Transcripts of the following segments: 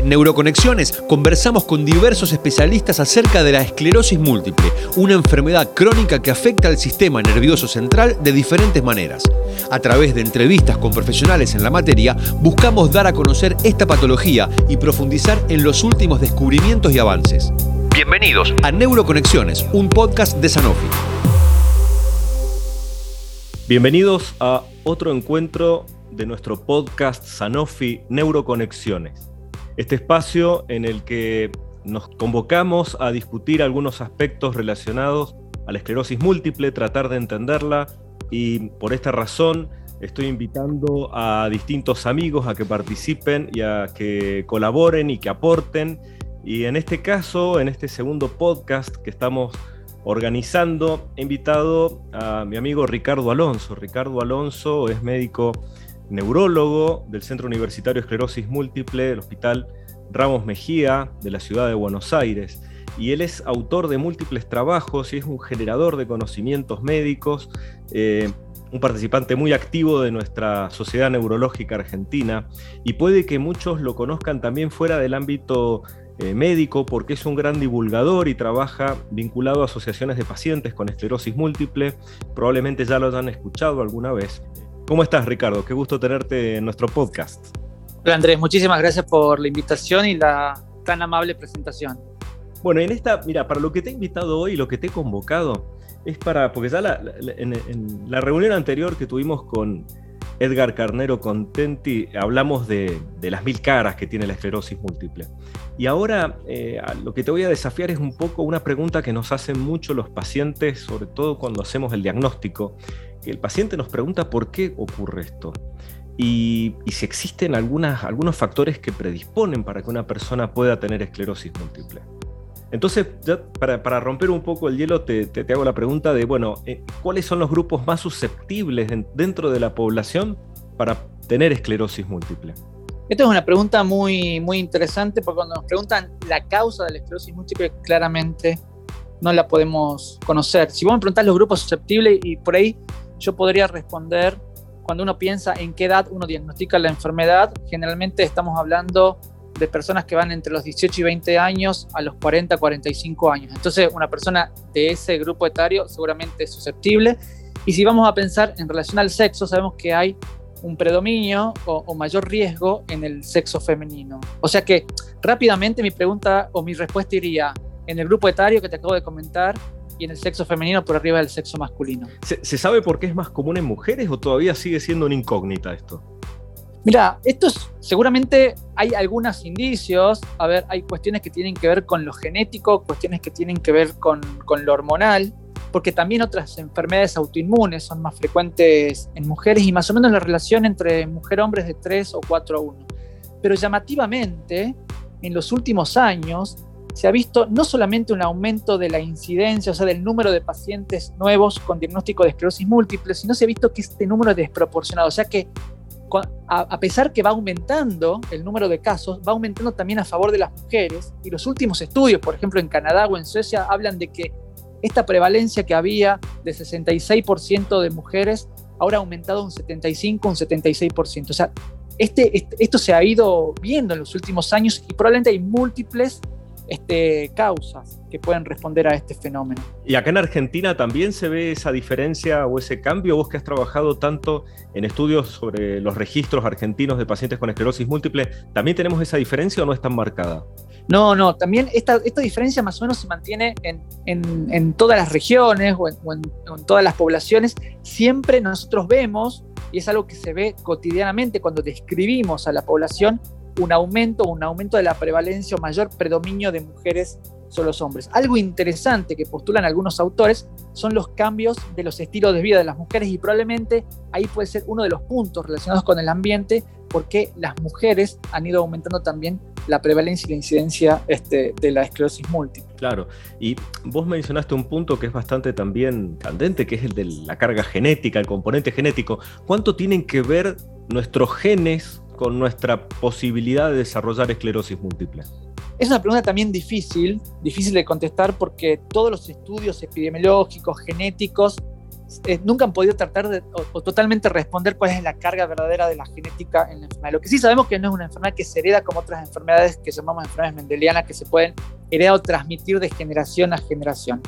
En Neuroconexiones conversamos con diversos especialistas acerca de la esclerosis múltiple, una enfermedad crónica que afecta al sistema nervioso central de diferentes maneras. A través de entrevistas con profesionales en la materia, buscamos dar a conocer esta patología y profundizar en los últimos descubrimientos y avances. Bienvenidos a Neuroconexiones, un podcast de Sanofi. Bienvenidos a otro encuentro de nuestro podcast Sanofi Neuroconexiones. Este espacio en el que nos convocamos a discutir algunos aspectos relacionados a la esclerosis múltiple, tratar de entenderla y por esta razón estoy invitando a distintos amigos a que participen y a que colaboren y que aporten. Y en este caso, en este segundo podcast que estamos organizando, he invitado a mi amigo Ricardo Alonso. Ricardo Alonso es médico neurólogo del Centro Universitario Esclerosis Múltiple del Hospital Ramos Mejía de la ciudad de Buenos Aires. Y él es autor de múltiples trabajos y es un generador de conocimientos médicos, eh, un participante muy activo de nuestra Sociedad Neurológica Argentina. Y puede que muchos lo conozcan también fuera del ámbito eh, médico porque es un gran divulgador y trabaja vinculado a asociaciones de pacientes con esclerosis múltiple. Probablemente ya lo hayan escuchado alguna vez. ¿Cómo estás, Ricardo? Qué gusto tenerte en nuestro podcast. Hola, Andrés. Muchísimas gracias por la invitación y la tan amable presentación. Bueno, en esta, mira, para lo que te he invitado hoy, lo que te he convocado, es para, porque ya en, la reunión anterior que tuvimos con Edgar Carnero Contenti, hablamos de, las mil caras que tiene la esclerosis múltiple. Y ahora eh, lo que te voy a desafiar es un poco una pregunta que nos hacen mucho los pacientes, sobre todo cuando hacemos el diagnóstico, el paciente nos pregunta por qué ocurre esto. Y, si existen algunas, algunos factores que predisponen para que una persona pueda tener esclerosis múltiple. Entonces, para, romper un poco el hielo, te, hago la pregunta de, bueno, eh, ¿cuáles son los grupos más susceptibles dentro de la población para tener esclerosis múltiple? Esta es una pregunta muy, muy interesante porque cuando nos preguntan la causa de la esclerosis múltiple, claramente no la podemos conocer. Si vos me preguntás los grupos susceptibles y por ahí yo podría responder, cuando uno piensa en qué edad uno diagnostica la enfermedad, generalmente estamos hablando de personas que van entre los 18 y 20 años a los 40, 45 años. Entonces, una persona de ese grupo etario seguramente es susceptible. Y si vamos a pensar en relación al sexo, sabemos que hay un predominio o, mayor riesgo en el sexo femenino. O sea que rápidamente mi pregunta o mi respuesta iría en el grupo etario que te acabo de comentar, y en el sexo femenino por arriba del sexo masculino. ¿Se, sabe por qué es más común en mujeres o todavía sigue siendo una incógnita esto? Mira, esto es, seguramente hay algunos indicios, a ver, hay cuestiones que tienen que ver con lo genético, cuestiones que tienen que ver con, lo hormonal, porque también otras enfermedades autoinmunes son más frecuentes en mujeres y más o menos la relación entre mujer-hombre es de 3 o 4 a 1. Pero llamativamente, en los últimos años, se ha visto no solamente un aumento de la incidencia, o sea, del número de pacientes nuevos con diagnóstico de esclerosis múltiple, sino se ha visto que este número es desproporcionado, o sea que a pesar que va aumentando el número de casos, va aumentando también a favor de las mujeres y los últimos estudios, por ejemplo en Canadá o en Suecia, hablan de que esta prevalencia que había de 66% de mujeres ahora ha aumentado un 75, un 76%. O sea, este, este, esto se ha ido viendo en los últimos años y probablemente hay múltiples este, causas que pueden responder a este fenómeno. ¿Y acá en Argentina también se ve esa diferencia o ese cambio? Vos que has trabajado tanto en estudios sobre los registros argentinos de pacientes con esclerosis múltiple, ¿también tenemos esa diferencia o no es tan marcada? No, no, también esta, esta diferencia más o menos se mantiene en, en, todas las regiones o, en, todas las poblaciones. Siempre nosotros vemos, y es algo que se ve cotidianamente cuando describimos a la población, un aumento, un aumento de la prevalencia o mayor predominio de mujeres sobre los hombres. Algo interesante que postulan algunos autores son los cambios de los estilos de vida de las mujeres y probablemente ahí puede ser uno de los puntos relacionados con el ambiente porque las mujeres han ido aumentando también la prevalencia y la incidencia este, de la esclerosis múltiple. Claro, y vos mencionaste un punto que es bastante también candente, que es el de la carga genética, el componente genético. ¿Cuánto tienen que ver nuestros genes con nuestra posibilidad de desarrollar esclerosis múltiple? Es una pregunta también difícil, difícil de contestar porque todos los estudios epidemiológicos, genéticos, eh, nunca han podido tratar de, o, totalmente responder cuál es la carga verdadera de la genética en la enfermedad. Lo que sí sabemos que no es una enfermedad que se hereda como otras enfermedades que llamamos enfermedades mendelianas que se pueden heredar o transmitir de generación a generación.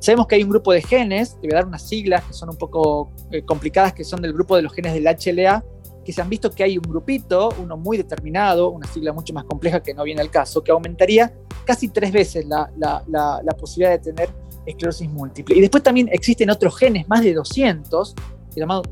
Sabemos que hay un grupo de genes, te voy a dar unas siglas que son un poco eh, complicadas, que son del grupo de los genes del HLA, que se han visto que hay un grupito, uno muy determinado, una sigla mucho más compleja que no viene al caso, que aumentaría casi tres veces la, la, la, posibilidad de tener esclerosis múltiple. Y después también existen otros genes, más de 200,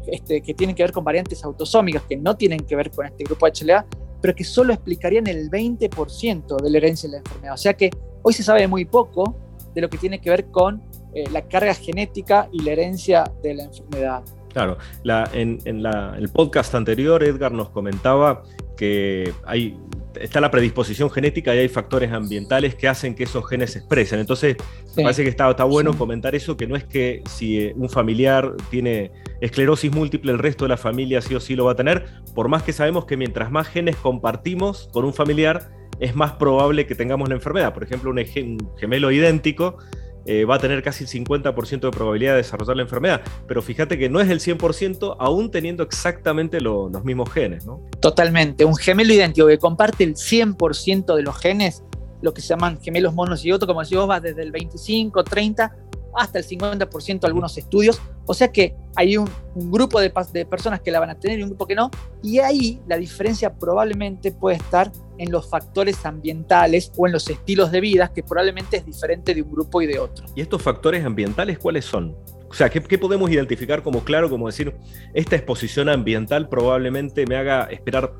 este, que tienen que ver con variantes autosómicas, que no tienen que ver con este grupo HLA, pero que solo explicarían el 20% de la herencia de la enfermedad. O sea que hoy se sabe muy poco de lo que tiene que ver con eh, la carga genética y la herencia de la enfermedad. Claro, en, el podcast anterior Edgar nos comentaba que hay, está la predisposición genética y hay factores ambientales que hacen que esos genes se expresen. Entonces, me parece que está, está bueno comentar eso, que no es que si eh, un familiar tiene esclerosis múltiple, el resto de la familia sí o sí lo va a tener, por más que sabemos que mientras más genes compartimos con un familiar, es más probable que tengamos la enfermedad. Por ejemplo, un gemelo idéntico eh, va a tener casi el 50% de probabilidad de desarrollar la enfermedad. Pero fíjate que no es el 100% aún teniendo exactamente los mismos genes, ¿no? Totalmente. Un gemelo idéntico que comparte el 100% de los genes, lo que se llaman gemelos monos y otros, como decís vos, va desde el 25, 30 hasta el 50% de algunos estudios. O sea que hay un, grupo de, personas que la van a tener y un grupo que no. Y ahí la diferencia probablemente puede estar en los factores ambientales o en los estilos de vida, que probablemente es diferente de un grupo y de otro. ¿Y estos factores ambientales cuáles son? O sea, ¿qué, qué podemos identificar como claro, como decir, esta exposición ambiental probablemente me haga esperar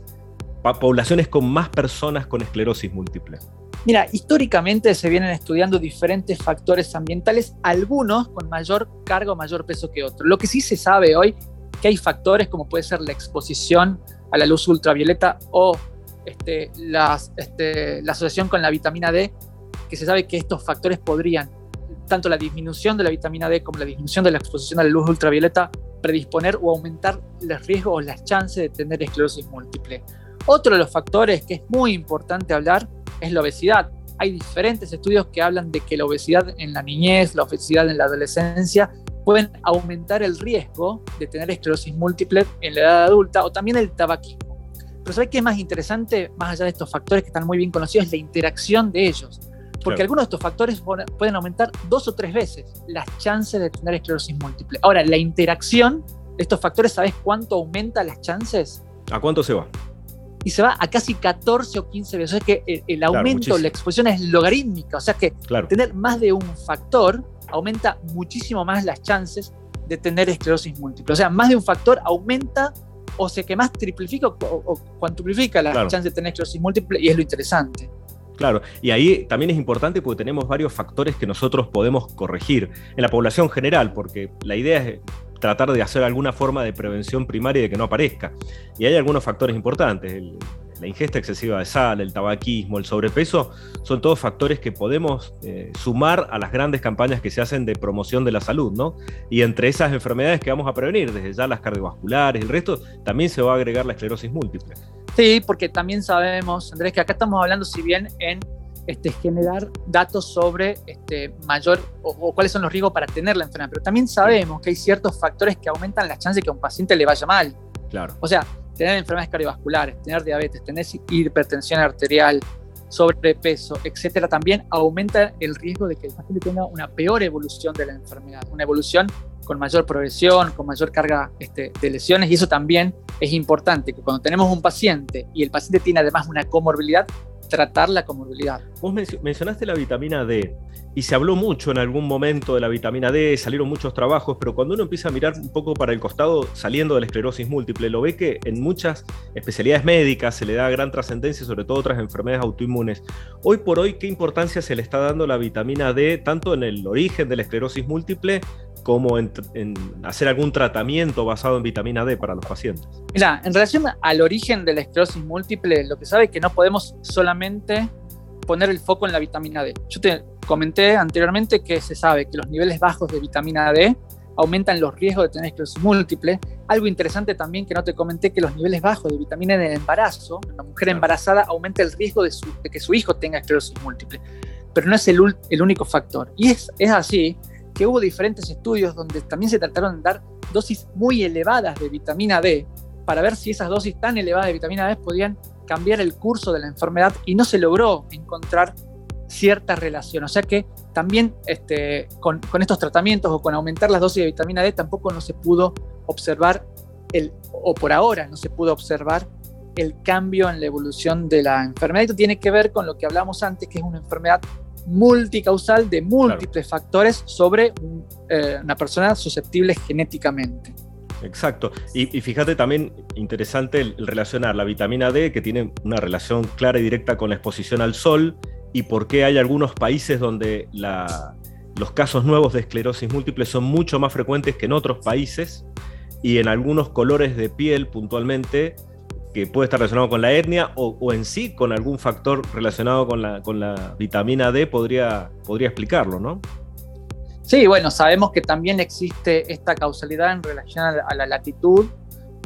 poblaciones con más personas con esclerosis múltiple? Mira, históricamente se vienen estudiando diferentes factores ambientales, algunos con mayor carga o mayor peso que otros. Lo que sí se sabe hoy que hay factores como puede ser la exposición a la luz ultravioleta o este, este, la asociación con la vitamina D, que se sabe que estos factores podrían, tanto la disminución de la vitamina D como la disminución de la exposición a la luz ultravioleta, predisponer o aumentar los riesgos o las chances de tener esclerosis múltiple. Otro de los factores que es muy importante hablar es la obesidad. Hay diferentes estudios que hablan de que la obesidad en la niñez, la obesidad en la adolescencia, pueden aumentar el riesgo de tener esclerosis múltiple en la edad adulta o también el tabaquismo. Pero ¿sabes qué es más interesante, más allá de estos factores que están muy bien conocidos, es la interacción de ellos? Porque algunos de estos factores pueden aumentar dos o tres veces las chances de tener esclerosis múltiple. Ahora, la interacción de estos factores, ¿sabes cuánto aumenta las chances? ¿A cuánto se va? Y se va a casi 14 o 15 veces. O sea que el, aumento, la exposición es logarítmica. O sea que tener más de un factor aumenta muchísimo más las chances de tener esclerosis múltiple. O sea, más de un factor aumenta o se que más triplifica o, o cuantiplica la chance de tener esclerosis múltiple y es lo interesante. Claro, y ahí también es importante porque tenemos varios factores que nosotros podemos corregir en la población general, porque la idea es tratar de hacer alguna forma de prevención primaria de que no aparezca. Y hay algunos factores importantes. la ingesta excesiva de sal, el tabaquismo, el sobrepeso, son todos factores que podemos eh, sumar a las grandes campañas que se hacen de promoción de la salud, ¿no? Y entre esas enfermedades que vamos a prevenir, desde ya las cardiovasculares, el resto, también se va a agregar la esclerosis múltiple. Sí, porque también sabemos, Andrés, que acá estamos hablando, si bien en este, generar datos sobre este, mayor o, cuáles son los riesgos para tener la enfermedad. Pero también sabemos que hay ciertos factores que aumentan las chances de que a un paciente le vaya mal. Claro. O sea, tener enfermedades cardiovasculares, tener diabetes, tener hipertensión arterial, sobrepeso, etcétera, también aumenta el riesgo de que el paciente tenga una peor evolución de la enfermedad, una evolución con mayor progresión, con mayor carga este, de lesiones, y eso también es importante, que cuando tenemos un paciente y el paciente tiene además una comorbilidad, tratar la comorbilidad. Vos mencionaste la vitamina D y se habló mucho en algún momento de la vitamina D, salieron muchos trabajos, pero cuando uno empieza a mirar un poco para el costado saliendo de la esclerosis múltiple, lo ve que en muchas especialidades médicas se le da gran trascendencia, sobre todo otras enfermedades autoinmunes. Hoy por hoy, ¿qué importancia se le está dando la vitamina D tanto en el origen de la esclerosis múltiple como en, hacer algún tratamiento basado en vitamina D para los pacientes? Mira, en relación al origen de la esclerosis múltiple, lo que sabe es que no podemos solamente poner el foco en la vitamina D. Yo te comenté anteriormente que se sabe que los niveles bajos de vitamina D aumentan los riesgos de tener esclerosis múltiple. Algo interesante también que no te comenté, que los niveles bajos de vitamina D en el embarazo, en una mujer embarazada, aumenta el riesgo de, que su hijo tenga esclerosis múltiple. Pero no es el, el único factor. Y es, es así que hubo diferentes estudios donde también se trataron de dar dosis muy elevadas de vitamina D para ver si esas dosis tan elevadas de vitamina D podían cambiar el curso de la enfermedad y no se logró encontrar cierta relación. O sea que también este, con, estos tratamientos o con aumentar las dosis de vitamina D tampoco no se pudo observar, el, o por ahora no se pudo observar el cambio en la evolución de la enfermedad. Esto tiene que ver con lo que hablamos antes, que es una enfermedad multicausal de múltiples factores sobre eh, una persona susceptible genéticamente. Exacto. Y, fíjate también interesante el, relacionar la vitamina D, que tiene una relación clara y directa con la exposición al sol, y por qué hay algunos países donde los casos nuevos de esclerosis múltiple son mucho más frecuentes que en otros países, y en algunos colores de piel puntualmente, que puede estar relacionado con la etnia o, en sí con algún factor relacionado con la, con la vitamina D, podría, podría explicarlo, ¿no? Sí, bueno, sabemos que también existe esta causalidad en relación a la, latitud,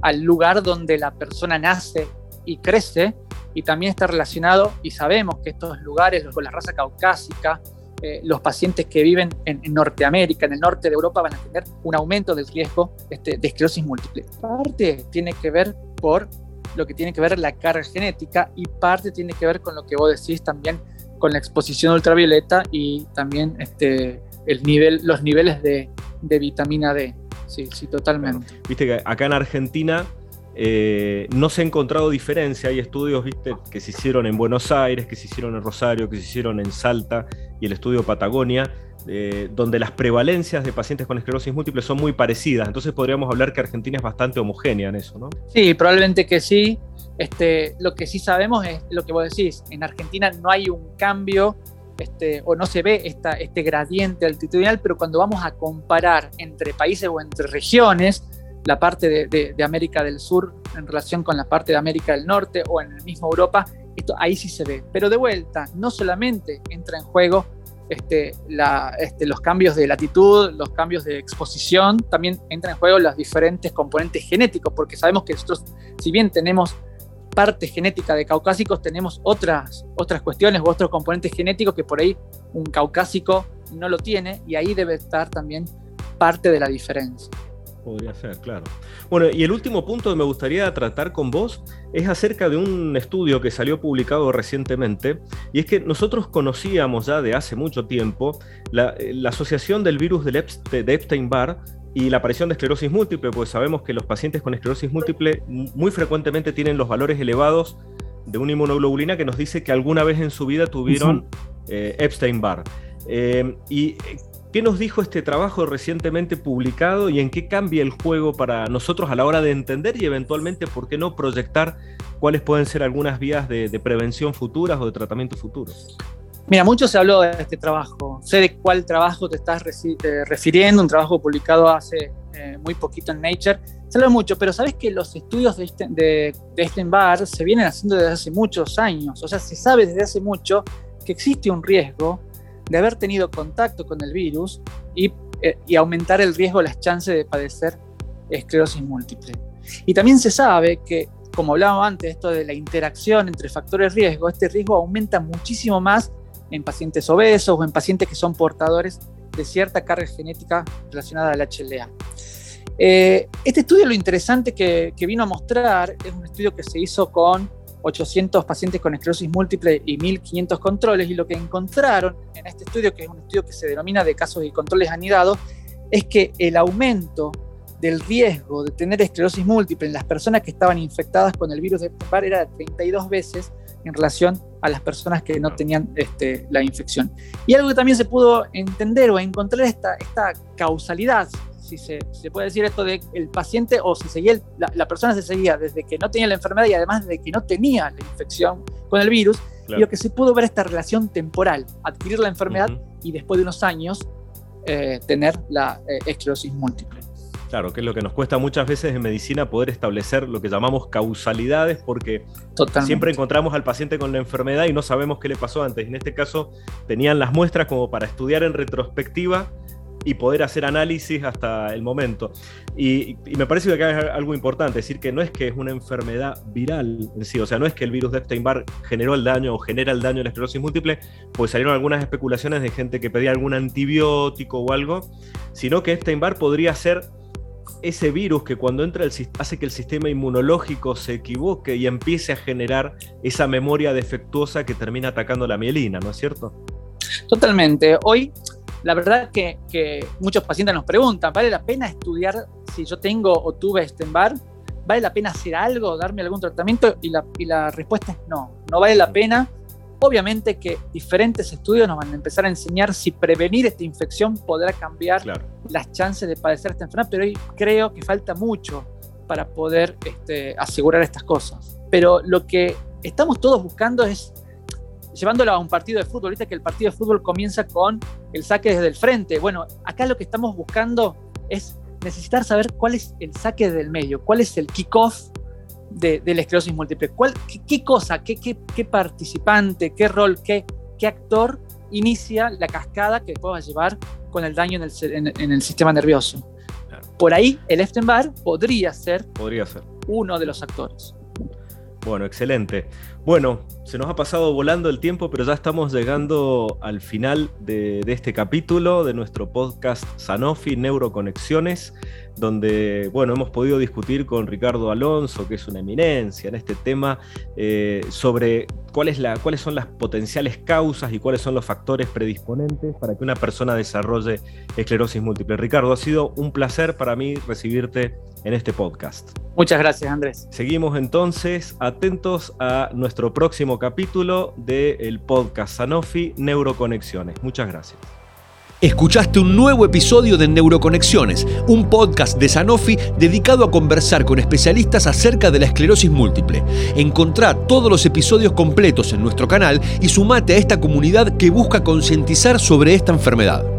al lugar donde la persona nace y crece, y también está relacionado, y sabemos que estos lugares, con la raza caucásica, eh, los pacientes que viven en, Norteamérica, en el norte de Europa, van a tener un aumento del riesgo este, de esclerosis múltiple. Parte tiene que ver por lo que tiene que ver la carga genética y parte tiene que ver con lo que vos decís también con la exposición ultravioleta y también este, el nivel, los niveles de, vitamina D. Sí, sí, totalmente. Viste que acá en Argentina eh, no se ha encontrado diferencia. Hay estudios ¿viste? que se hicieron en Buenos Aires, que se hicieron en Rosario, que se hicieron en Salta y el estudio Patagonia, eh, donde las prevalencias de pacientes con esclerosis múltiple son muy parecidas. Entonces podríamos hablar que Argentina es bastante homogénea en eso, ¿no? Sí, probablemente que sí. Este, lo que sí sabemos es lo que vos decís. En Argentina no hay un cambio este, o no se ve esta, este gradiente altitudinal, pero cuando vamos a comparar entre países o entre regiones, la parte de, América del Sur en relación con la parte de América del Norte o en el mismo Europa, esto ahí sí se ve. Pero de vuelta, no solamente entra en juego este, este, los cambios de latitud, los cambios de exposición, también entra en juego los diferentes componentes genéticos, porque sabemos que nosotros, si bien tenemos parte genética de caucásicos tenemos otras, otras cuestiones u otros componentes genéticos que por ahí un caucásico no lo tiene y ahí debe estar también parte de la diferencia. Podría ser, claro. Bueno, y el último punto que me gustaría tratar con vos es acerca de un estudio que salió publicado recientemente, y es que nosotros conocíamos ya de hace mucho tiempo la, la asociación del virus de Epstein-Barr y la aparición de esclerosis múltiple, pues sabemos que los pacientes con esclerosis múltiple muy frecuentemente tienen los valores elevados de una inmunoglobulina que nos dice que alguna vez en su vida tuvieron eh, Epstein-Barr. Eh, ¿Y qué nos dijo este trabajo recientemente publicado y en qué cambia el juego para nosotros a la hora de entender y eventualmente, por qué no, proyectar cuáles pueden ser algunas vías de, prevención futuras o de tratamiento futuros? Mira, mucho se habló de este trabajo. Sé de cuál trabajo te estás eh, refiriendo, un trabajo publicado hace eh, muy poquito en Nature. Se habló mucho, pero sabes que los estudios de, este, de, de se vienen haciendo desde hace muchos años. O sea, se sabe desde hace mucho que existe un riesgo de haber tenido contacto con el virus y, eh, y aumentar el riesgo, las chances de padecer esclerosis múltiple. Y también se sabe que, como hablábamos antes, esto de la interacción entre factores riesgo, este riesgo aumenta muchísimo más en pacientes obesos o en pacientes que son portadores de cierta carga genética relacionada al HLA. Eh, este estudio lo interesante que, vino a mostrar es un estudio que se hizo con 800 pacientes con esclerosis múltiple y 1500 controles y lo que encontraron en este estudio, que es un estudio que se denomina de casos y controles anidados, es que el aumento del riesgo de tener esclerosis múltiple en las personas que estaban infectadas con el virus de Epstein era de 32 veces en relación a las personas que no tenían este, la infección. Y algo que también se pudo entender o encontrar esta, esta causalidad, si se, puede decir esto de el paciente o si seguía la, persona se seguía desde que no tenía la enfermedad y además desde que no tenía la infección con el virus, y lo que se pudo ver esta relación temporal, adquirir la enfermedad y después de unos años eh, tener la eh, esclerosis múltiple. Claro, que es lo que nos cuesta muchas veces en medicina poder establecer lo que llamamos causalidades, porque siempre encontramos al paciente con la enfermedad y no sabemos qué le pasó antes. En este caso, tenían las muestras como para estudiar en retrospectiva y poder hacer análisis hasta el momento. Y, me parece que acá es algo importante, decir que no es que es una enfermedad viral en sí, o sea, no es que el virus de Epstein-Barr generó el daño o genera el daño de la esclerosis múltiple, pues salieron algunas especulaciones de gente que pedía algún antibiótico o algo, sino que Epstein-Barr podría ser ese virus que cuando entra el, hace que el sistema inmunológico se equivoque y empiece a generar esa memoria defectuosa que termina atacando la mielina, ¿no es cierto? Totalmente. Hoy, la verdad que, que muchos pacientes nos preguntan, ¿vale la pena estudiar si yo tengo o tuve Stenbar? ¿Vale la pena hacer algo, darme algún tratamiento? Y la, y la respuesta es no, no vale la pena Obviamente que diferentes estudios nos van a empezar a enseñar si prevenir esta infección podrá cambiar las chances de padecer esta enfermedad, pero hoy creo que falta mucho para poder este, asegurar estas cosas. Pero lo que estamos todos buscando es llevándolo a un partido de fútbol, ahorita que el partido de fútbol comienza con el saque desde el frente. Bueno, acá lo que estamos buscando es necesitar saber cuál es el saque desde el medio, cuál es el kickoff de, la esclerosis múltiple? ¿Cuál, qué, cosa, qué, qué, participante, qué rol, qué, qué actor inicia la cascada que pueda llevar con el daño en el, sistema nervioso? Por ahí el Epstein-Barr podría ser, podría ser uno de los actores. Bueno, excelente. Bueno, se nos ha pasado volando el tiempo, pero ya estamos llegando al final de, de este capítulo de nuestro podcast Sanofi Neuroconexiones donde bueno, hemos podido discutir con Ricardo Alonso, que es una eminencia en este tema, eh, sobre cuál es la, cuáles son las potenciales causas y cuáles son los factores predisponentes para que una persona desarrolle esclerosis múltiple. Ricardo, ha sido un placer para mí recibirte en este podcast. Muchas gracias, Andrés. Seguimos entonces atentos a nuestro próximo capítulo del podcast Sanofi Neuroconexiones. Muchas gracias. Escuchaste un nuevo episodio de Neuroconexiones, un podcast de Sanofi dedicado a conversar con especialistas acerca de la esclerosis múltiple. Encontrá todos los episodios completos en nuestro canal y sumate a esta comunidad que busca concientizar sobre esta enfermedad.